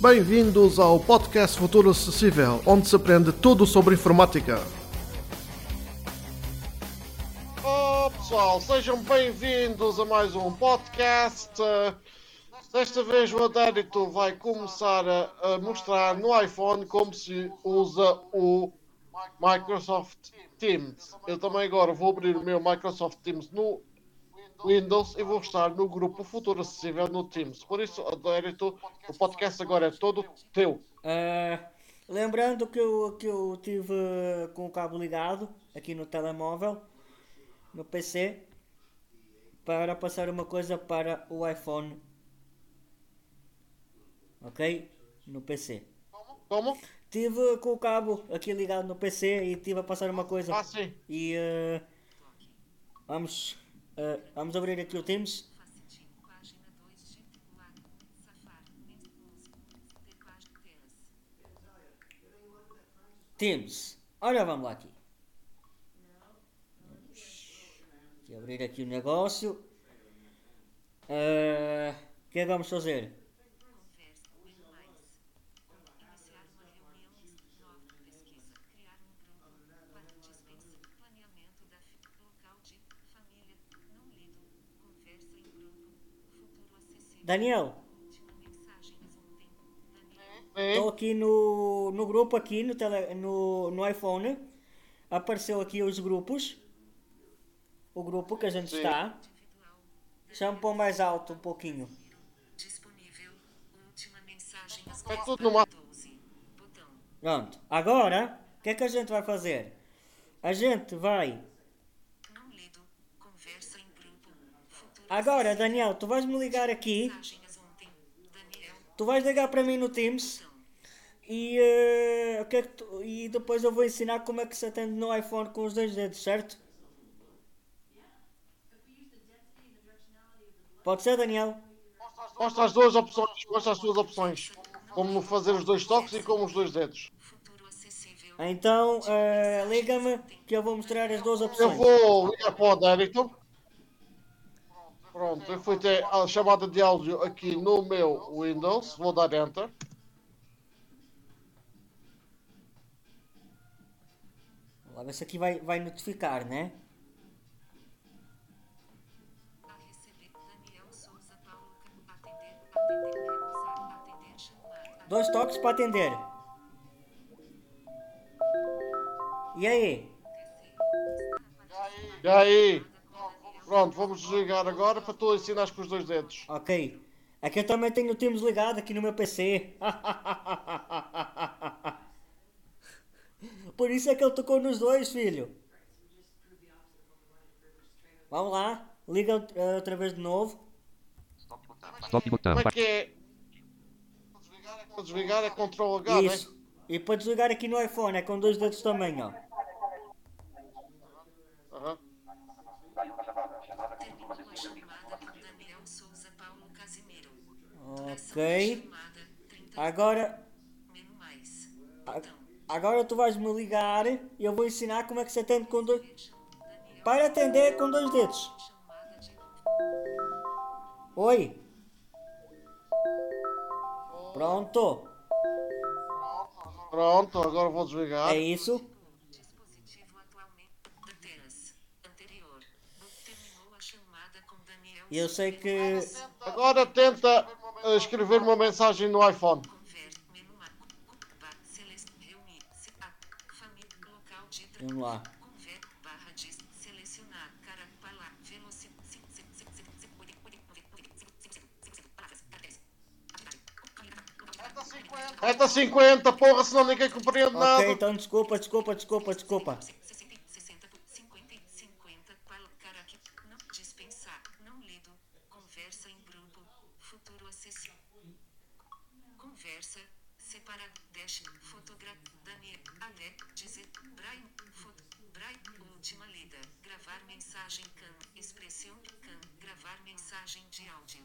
Bem-vindos ao podcast Futuro Acessível, onde se aprende tudo sobre informática. Oh, pessoal, sejam bem-vindos a mais um podcast. Desta vez o Adérito vai começar a mostrar no iPhone como se usa o Microsoft Teams. Eu também agora vou abrir o meu Microsoft Teams no Windows e vou estar no grupo Futuro Acessível no Teams. Por isso, Adérito, o podcast agora é todo teu. Uh, lembrando que eu, que eu tive com o cabo ligado aqui no telemóvel, no PC, para passar uma coisa para o iPhone. Ok? No PC. Como? Tive com o cabo aqui ligado no PC e tive a passar uma coisa. Ah, sim. E uh, vamos Uh, vamos abrir aqui o Teams. Teams. Ora, vamos lá aqui. Vamos abrir aqui o negócio. Uh, o que é que vamos fazer? Daniel. Estou aqui no, no grupo aqui no, tele, no, no iPhone. Apareceu aqui os grupos. O grupo que a gente Sim. está. Chama para mais alto um pouquinho. É tudo numa... Pronto. Agora, o que é que a gente vai fazer? A gente vai Agora, Daniel, tu vais me ligar aqui. Tu vais ligar para mim no Teams. E, uh, que é que tu, e depois eu vou ensinar como é que se atende no iPhone com os dois dedos, certo? Pode ser, Daniel? Mostra as duas opções. Mostra as duas opções. Como fazer os dois toques e como os dois dedos. Então, uh, liga-me que eu vou mostrar as duas opções. Eu vou ligar para o Dérito. Pronto, eu fui ter a chamada de áudio aqui no meu Windows. Vou dar Enter. Vamos ver se aqui vai, vai notificar, né? Dois toques para atender. E aí? E aí? Pronto, vamos desligar agora para tu ensinar com os dois dedos. Ok. Aqui eu também tenho o Teams ligado aqui no meu PC. Por isso é que ele tocou nos dois, filho. Vamos lá. Liga uh, outra vez de novo. Stop botão. Como é que é? Para desligar é Ctrl H, Isso. Né? E para desligar aqui no iPhone é com dois dedos também, ó. Ok. Agora. Agora tu vais me ligar e eu vou ensinar como é que se atende com dois. Para atender com dois dedos. Oi. Pronto. Pronto, agora vou desligar. É isso. Eu sei que. Agora tenta escrever uma mensagem no iPhone. Vamos lá. Esta 50, porra, senão ninguém compreende okay, nada. Ok, então desculpa, desculpa, desculpa, desculpa.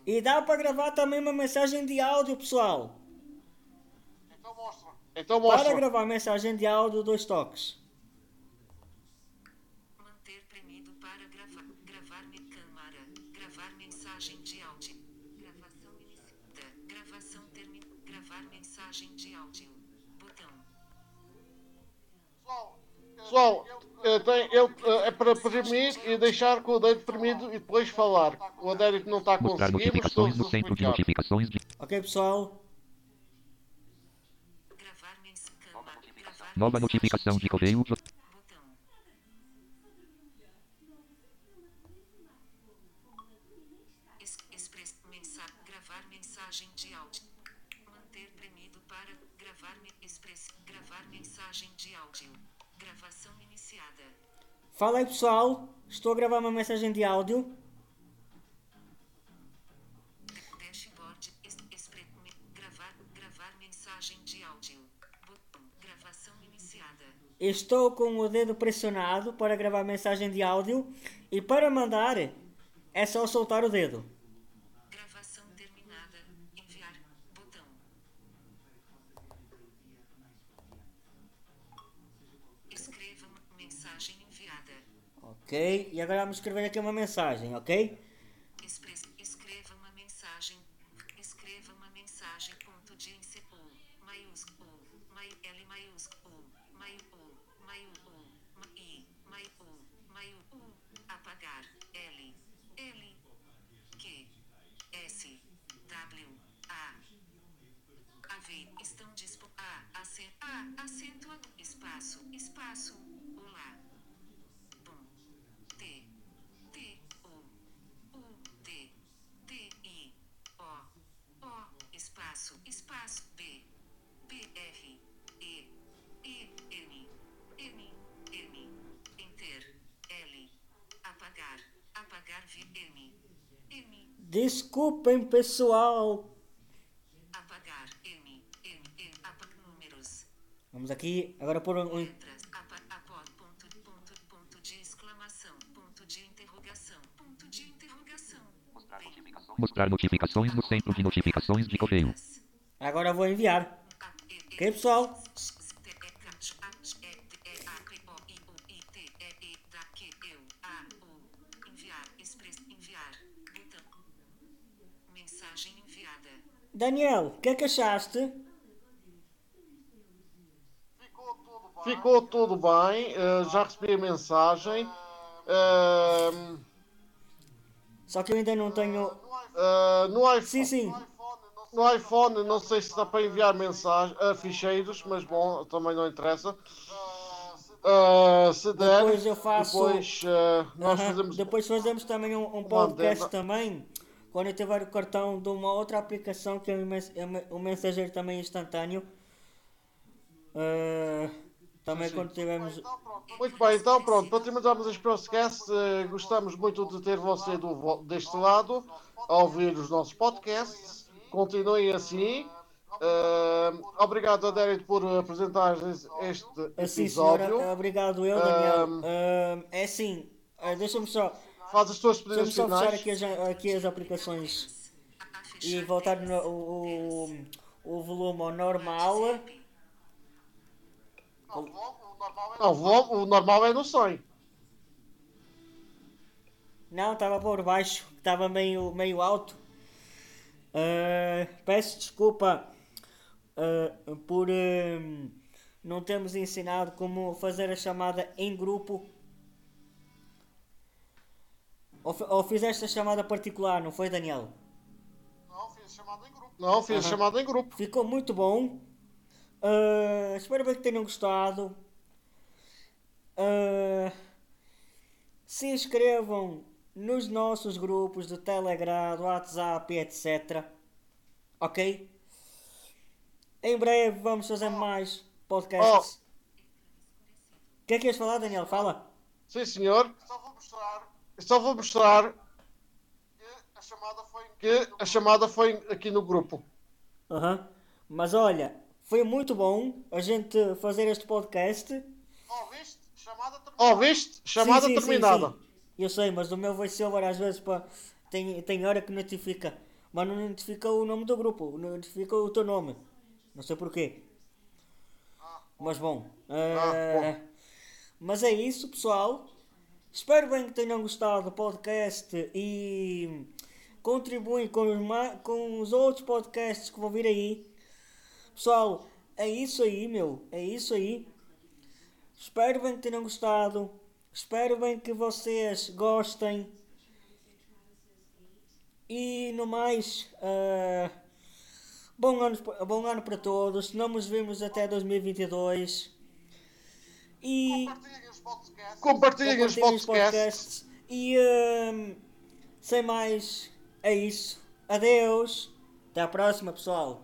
E dá para gravar também uma mensagem de áudio, pessoal. Então mostra. Então mostra. Para gravar mensagem de áudio, dois toques. Manter premido para gravar, gravar câmara, gravar mensagem de áudio. Gravação iniciada. Gravação terminada. Gravar mensagem de áudio. Botão. Pessoal, eh, tem, ele, eh, é para permitir e deixar com o dedo permitido e depois falar. O Adérito não está estou notificações no centro de notificações de Ok, pessoal? Nova notificação de correio. Mensagem de áudio. Gravação iniciada. Fala aí, pessoal. Estou a gravar uma mensagem de áudio. Dashboard. Expre, gravar, gravar mensagem de áudio. Botão. Gravação iniciada. Estou com o dedo pressionado para gravar mensagem de áudio. E para mandar, é só soltar o dedo. Gravação terminada. Enviar. Botão. Escreva uma mensagem enviada. Ok? E agora vamos escrever aqui uma mensagem, ok? Escreva uma mensagem. Escreva uma mensagem. Ponto de inser, U, maiúsculo, mai, L maiúsculo, mai, U, mai, U, ma, I, mai, U, mai, U, apagar, L, L, Q, S, W, A, AV, estão dispo, A, acento, A, acento, A, espaço, espaço, olá, Desculpem, pessoal. apagar, M, M, M, apagar números, Vamos aqui agora pôr um. letras, apó, ponto, ponto, ponto de exclamação, ponto de interrogação, ponto de interrogação, Mostrar notificações no centro de notificações de correio. Agora vou enviar. Ok, pessoal? Daniel, o que é que achaste? Ficou tudo bem, eh, já recebi a mensagem. Ehm, Só que eu ainda não tenho. eh, no, iPhone, Sim, sim. no iPhone, não sei se dá para enviar mensagem, eh, ficheiros, mas bom, também não interessa. Eh, se der, Depois eu faço- depois, eh, nós Aham. fazemos Depois fazemos também um, um podcast também. Quando eu tiver o cartão de uma outra aplicação que é o mens- é mensageiro também instantâneo. Ah, também quando tivermos. Muito bem, então pronto, para terminarmos este podcast, eh, gostamos muito de ter você do, deste lado, a ouvir os nossos podcasts. Continuem assim. Eh, obrigado, Adérito, por apresentar es- este senhora, episódio. obrigado eu, Daniel. É assim, deixa-me só, Faz as tuas deixa despedidas só fechar finais. aqui as, aqui as aplicações e voltar no, o, o, o volume ao normal. Não, o vo- o normal é no 100. Não, estava por baixo, estava meio, meio alto. Ah, peço desculpa ah, por ah, não termos ensinado como fazer a chamada em grupo. Ou, ou fizeste a chamada particular, não foi, Daniel? Não, fiz Aham. chamada em grupo. Ficou muito bom. Ah, espero bem que tenham gostado. Ah, se inscrevam nos nossos grupos do Telegram, do WhatsApp, etc. Ok? Em breve vamos fazer mais podcasts. O que é que ias falar, Daniel? Fala. Sim, senhor. Só vou mostrar que a chamada foi aqui no grupo. Aham. Mas olha, foi muito bom a gente fazer este podcast. Oh, viste? Chamada Sim, sim, sim, terminada. sim. Eu sei, mas o meu voiceover às vezes pá, tem, tem hora que notifica. Mas não notifica o nome do grupo, notifica o teu nome. Não sei porquê. Mas bom. eh, Mas é isso, pessoal. Espero bem que tenham gostado do podcast e contribuem com os, com os outros podcasts que vão vir aí. Pessoal, é isso aí, meu. É isso aí. Espero bem que tenham gostado. Espero bem que vocês gostem. E no mais, ah, bom, ano, bom ano para todos. Não nos vemos até 2022. E Compartilhem os podcasts. Compartilhem os os podcasts. E hum, sem mais, é isso. Adeus. Até a próxima, pessoal.